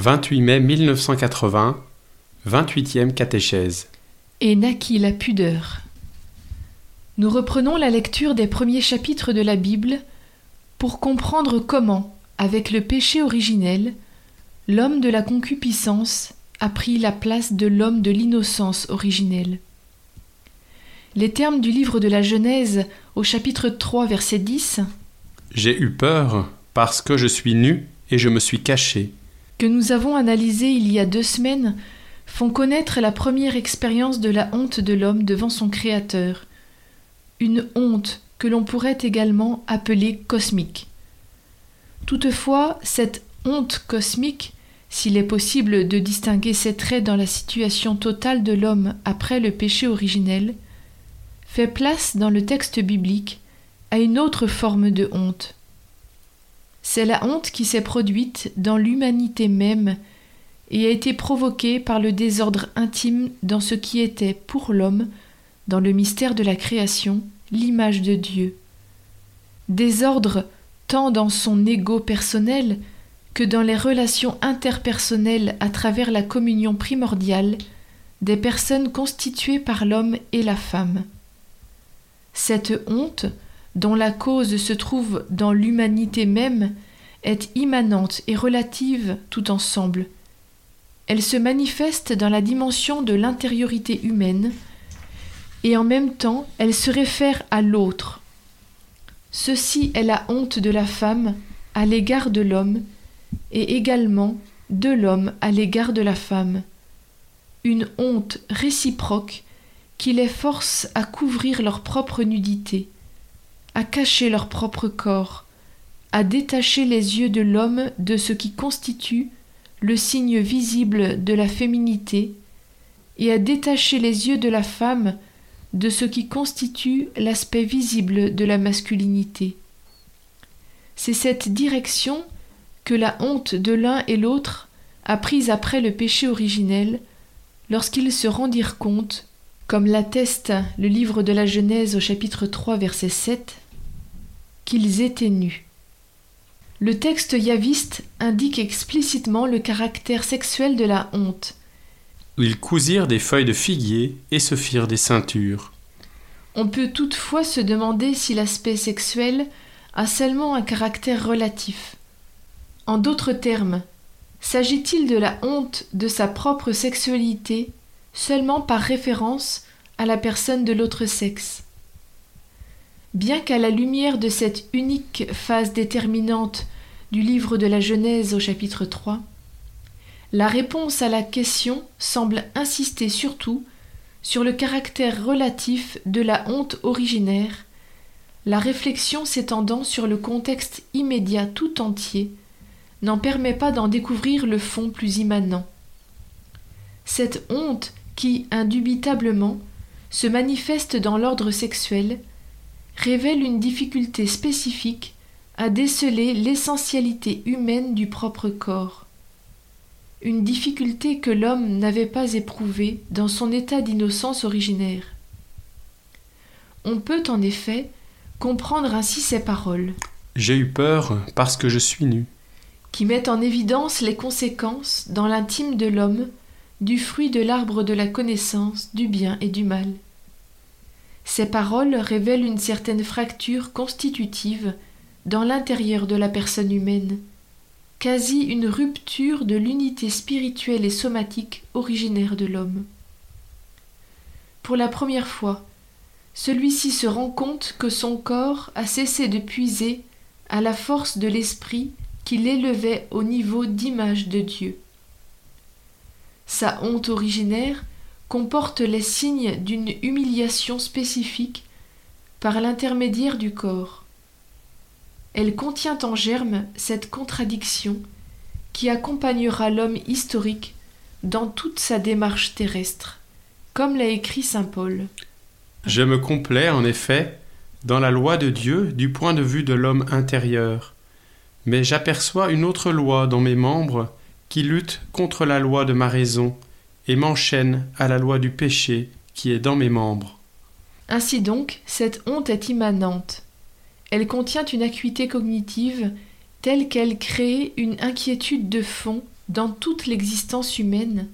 28 mai 1980, 28e catéchèse. Et naquit la pudeur. Nous reprenons la lecture des premiers chapitres de la Bible pour comprendre comment, avec le péché originel, l'homme de la concupiscence a pris la place de l'homme de l'innocence originelle. Les termes du livre de la Genèse au chapitre 3 verset 10 J'ai eu peur parce que je suis nu et je me suis caché. Que nous avons analysé il y a deux semaines font connaître la première expérience de la honte de l'homme devant son Créateur, une honte que l'on pourrait également appeler cosmique. Toutefois, cette honte cosmique, s'il est possible de distinguer ces traits dans la situation totale de l'homme après le péché originel, fait place dans le texte biblique à une autre forme de honte. C'est la honte qui s'est produite dans l'humanité même et a été provoquée par le désordre intime dans ce qui était pour l'homme, dans le mystère de la création, l'image de Dieu. Désordre tant dans son ego personnel que dans les relations interpersonnelles à travers la communion primordiale des personnes constituées par l'homme et la femme. Cette honte, dont la cause se trouve dans l'humanité même, est immanente et relative tout ensemble. Elle se manifeste dans la dimension de l'intériorité humaine, et en même temps elle se réfère à l'autre. Ceci est la honte de la femme à l'égard de l'homme, et également de l'homme à l'égard de la femme. Une honte réciproque qui les force à couvrir leur propre nudité, à cacher leur propre corps, à détacher les yeux de l'homme de ce qui constitue le signe visible de la féminité, et à détacher les yeux de la femme de ce qui constitue l'aspect visible de la masculinité. C'est cette direction que la honte de l'un et l'autre a prise après le péché originel, lorsqu'ils se rendirent compte, comme l'atteste le livre de la Genèse au chapitre 3 verset 7, qu'ils étaient nus. Le texte yaviste indique explicitement le caractère sexuel de la honte. Ils cousirent des feuilles de figuier et se firent des ceintures. On peut toutefois se demander si l'aspect sexuel a seulement un caractère relatif. En d'autres termes, s'agit-il de la honte de sa propre sexualité seulement par référence à la personne de l'autre sexe? Bien qu'à la lumière de cette unique phase déterminante du livre de la Genèse au chapitre 3, la réponse à la question semble insister surtout sur le caractère relatif de la honte originaire, la réflexion s'étendant sur le contexte immédiat tout entier n'en permet pas d'en découvrir le fond plus immanent. Cette honte qui, indubitablement, se manifeste dans l'ordre sexuel, révèle une difficulté spécifique à déceler l'essentialité humaine du propre corps. Une difficulté que l'homme n'avait pas éprouvée dans son état d'innocence originaire. On peut en effet comprendre ainsi ces paroles. J'ai eu peur parce que je suis nu. qui mettent en évidence les conséquences dans l'intime de l'homme du fruit de l'arbre de la connaissance du bien et du mal. Ces paroles révèlent une certaine fracture constitutive dans l'intérieur de la personne humaine, quasi une rupture de l'unité spirituelle et somatique originaire de l'homme. Pour la première fois, celui-ci se rend compte que son corps a cessé de puiser à la force de l'esprit qui l'élevait au niveau d'image de Dieu. Sa honte originaire comporte les signes d'une humiliation spécifique par l'intermédiaire du corps. Elle contient en germe cette contradiction qui accompagnera l'homme historique dans toute sa démarche terrestre, comme l'a écrit saint Paul. Je me complais, en effet, dans la loi de Dieu du point de vue de l'homme intérieur, mais j'aperçois une autre loi dans mes membres qui lutte contre la loi de ma raison et m'enchaîne à la loi du péché qui est dans mes membres. Ainsi donc, cette honte est immanente. Elle contient une acuité cognitive telle qu'elle crée une inquiétude de fond dans toute l'existence humaine,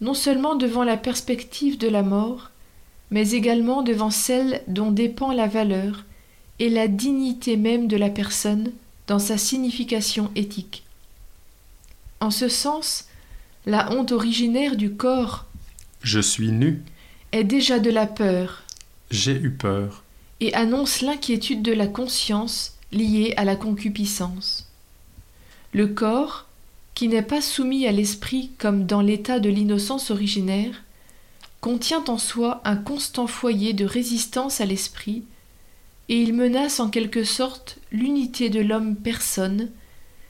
non seulement devant la perspective de la mort, mais également devant celle dont dépend la valeur et la dignité même de la personne dans sa signification éthique. En ce sens, la honte originaire du corps Je suis nu, est déjà de la peur j'ai eu peur. et annonce l'inquiétude de la conscience liée à la concupiscence. Le corps, qui n'est pas soumis à l'esprit comme dans l'état de l'innocence originaire, contient en soi un constant foyer de résistance à l'esprit, et il menace en quelque sorte l'unité de l'homme personne,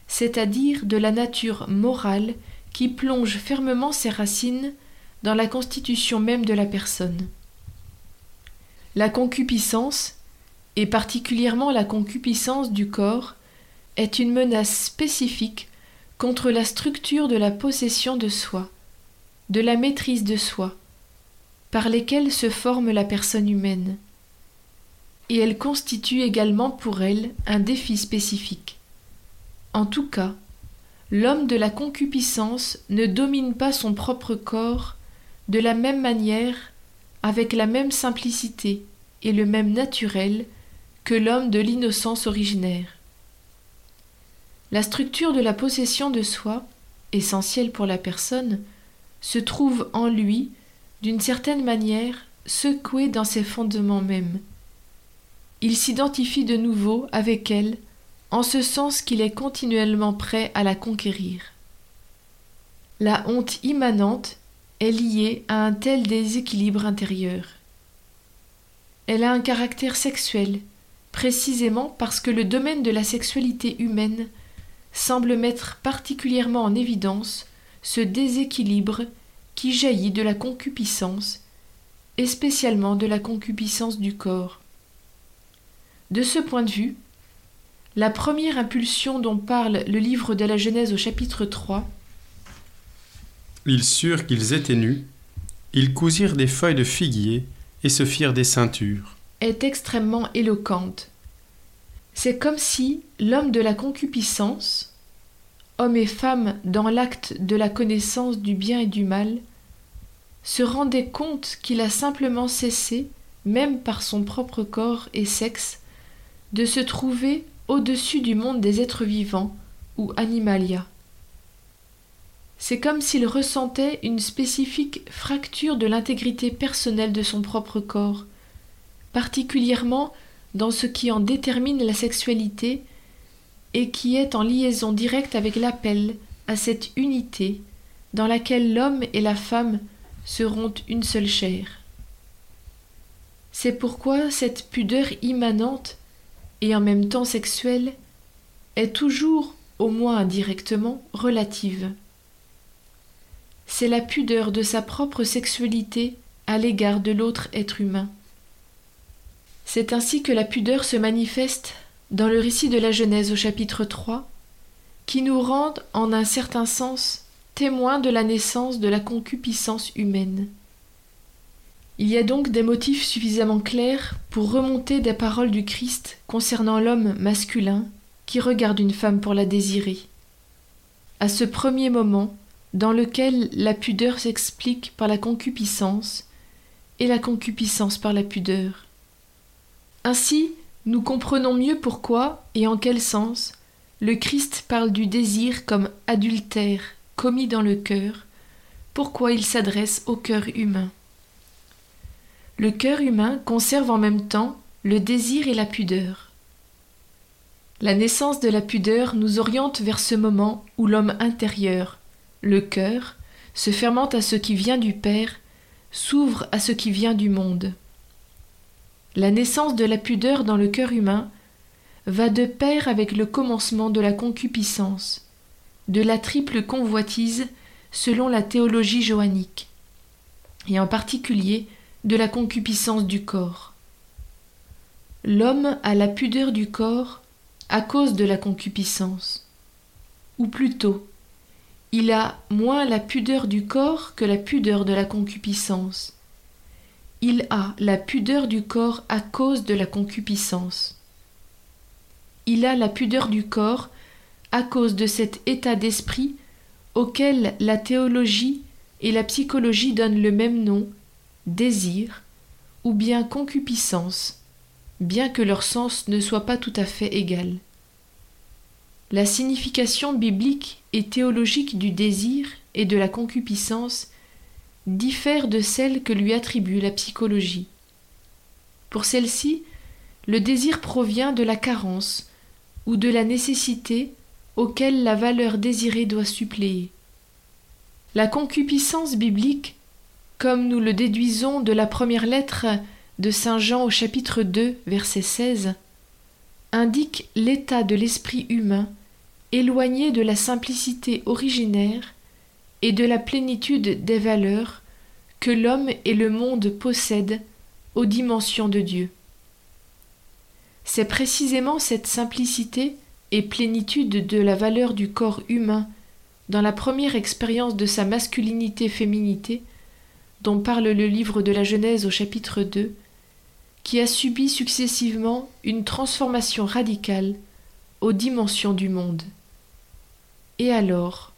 c'est-à-dire de la nature morale qui plonge fermement ses racines dans la constitution même de la personne. La concupiscence, et particulièrement la concupiscence du corps, est une menace spécifique contre la structure de la possession de soi, de la maîtrise de soi, par lesquelles se forme la personne humaine. Et elle constitue également pour elle un défi spécifique. En tout cas, l'homme de la concupiscence ne domine pas son propre corps de la même manière, avec la même simplicité et le même naturel que l'homme de l'innocence originaire. La structure de la possession de soi, essentielle pour la personne, se trouve en lui, d'une certaine manière, secouée dans ses fondements mêmes. Il s'identifie de nouveau avec elle, en ce sens qu'il est continuellement prêt à la conquérir. La honte immanente est liée à un tel déséquilibre intérieur. Elle a un caractère sexuel, précisément parce que le domaine de la sexualité humaine semble mettre particulièrement en évidence ce déséquilibre qui jaillit de la concupiscence, et spécialement de la concupiscence du corps. De ce point de vue, la première impulsion dont parle le livre de la Genèse au chapitre 3 Ils surent qu'ils étaient nus, ils cousirent des feuilles de figuier et se firent des ceintures. est extrêmement éloquente. C'est comme si l'homme de la concupiscence, homme et femme dans l'acte de la connaissance du bien et du mal, se rendait compte qu'il a simplement cessé, même par son propre corps et sexe, de se trouver au-dessus du monde des êtres vivants ou animalia. C'est comme s'il ressentait une spécifique fracture de l'intégrité personnelle de son propre corps, particulièrement dans ce qui en détermine la sexualité et qui est en liaison directe avec l'appel à cette unité dans laquelle l'homme et la femme seront une seule chair. C'est pourquoi cette pudeur immanente et en même temps sexuelle est toujours, au moins indirectement, relative. C'est la pudeur de sa propre sexualité à l'égard de l'autre être humain. C'est ainsi que la pudeur se manifeste dans le récit de la Genèse au chapitre 3, qui nous rend en un certain sens témoins de la naissance de la concupiscence humaine. Il y a donc des motifs suffisamment clairs pour remonter des paroles du Christ concernant l'homme masculin qui regarde une femme pour la désirer. À ce premier moment, dans lequel la pudeur s'explique par la concupiscence et la concupiscence par la pudeur. Ainsi, nous comprenons mieux pourquoi et en quel sens le Christ parle du désir comme adultère commis dans le cœur, pourquoi il s'adresse au cœur humain. Le cœur humain conserve en même temps le désir et la pudeur. La naissance de la pudeur nous oriente vers ce moment où l'homme intérieur, le cœur, se fermente à ce qui vient du Père, s'ouvre à ce qui vient du monde. La naissance de la pudeur dans le cœur humain va de pair avec le commencement de la concupiscence, de la triple convoitise selon la théologie johannique, et en particulier de la concupiscence du corps. L'homme a la pudeur du corps à cause de la concupiscence, ou plutôt, il a moins la pudeur du corps que la pudeur de la concupiscence. Il a la pudeur du corps à cause de la concupiscence. Il a la pudeur du corps à cause de cet état d'esprit auquel la théologie et la psychologie donnent le même nom, désir, ou bien concupiscence, bien que leur sens ne soit pas tout à fait égal. La signification biblique et théologique du désir et de la concupiscence diffère de celle que lui attribue la psychologie. Pour celle-ci, le désir provient de la carence ou de la nécessité auquel la valeur désirée doit suppléer. La concupiscence biblique, comme nous le déduisons de la première lettre de Saint Jean au chapitre 2, verset 16, indique l'état de l'esprit humain éloigné de la simplicité originaire et de la plénitude des valeurs que l'homme et le monde possèdent aux dimensions de Dieu. C'est précisément cette simplicité et plénitude de la valeur du corps humain dans la première expérience de sa masculinité-féminité dont parle le livre de la Genèse au chapitre 2, qui a subi successivement une transformation radicale aux dimensions du monde. Et alors,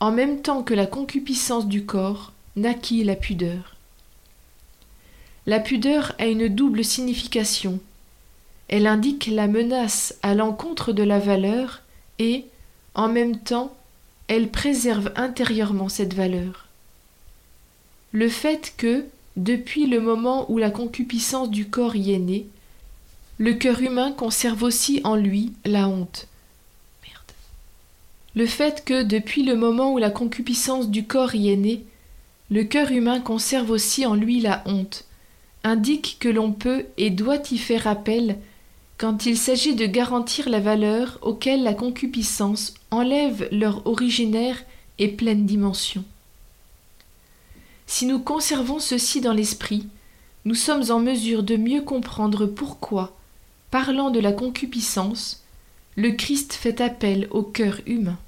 en même temps que la concupiscence du corps, naquit la pudeur. La pudeur a une double signification. Elle indique la menace à l'encontre de la valeur et, en même temps, elle préserve intérieurement cette valeur. Le fait que, depuis le moment où la concupiscence du corps y est née, le cœur humain conserve aussi en lui la honte. Le fait que, depuis le moment où la concupiscence du corps y est née, le cœur humain conserve aussi en lui la honte, indique que l'on peut et doit y faire appel quand il s'agit de garantir la valeur auquel la concupiscence enlève leur originaire et pleine dimension. Si nous conservons ceci dans l'esprit, nous sommes en mesure de mieux comprendre pourquoi, parlant de la concupiscence, le Christ fait appel au cœur humain.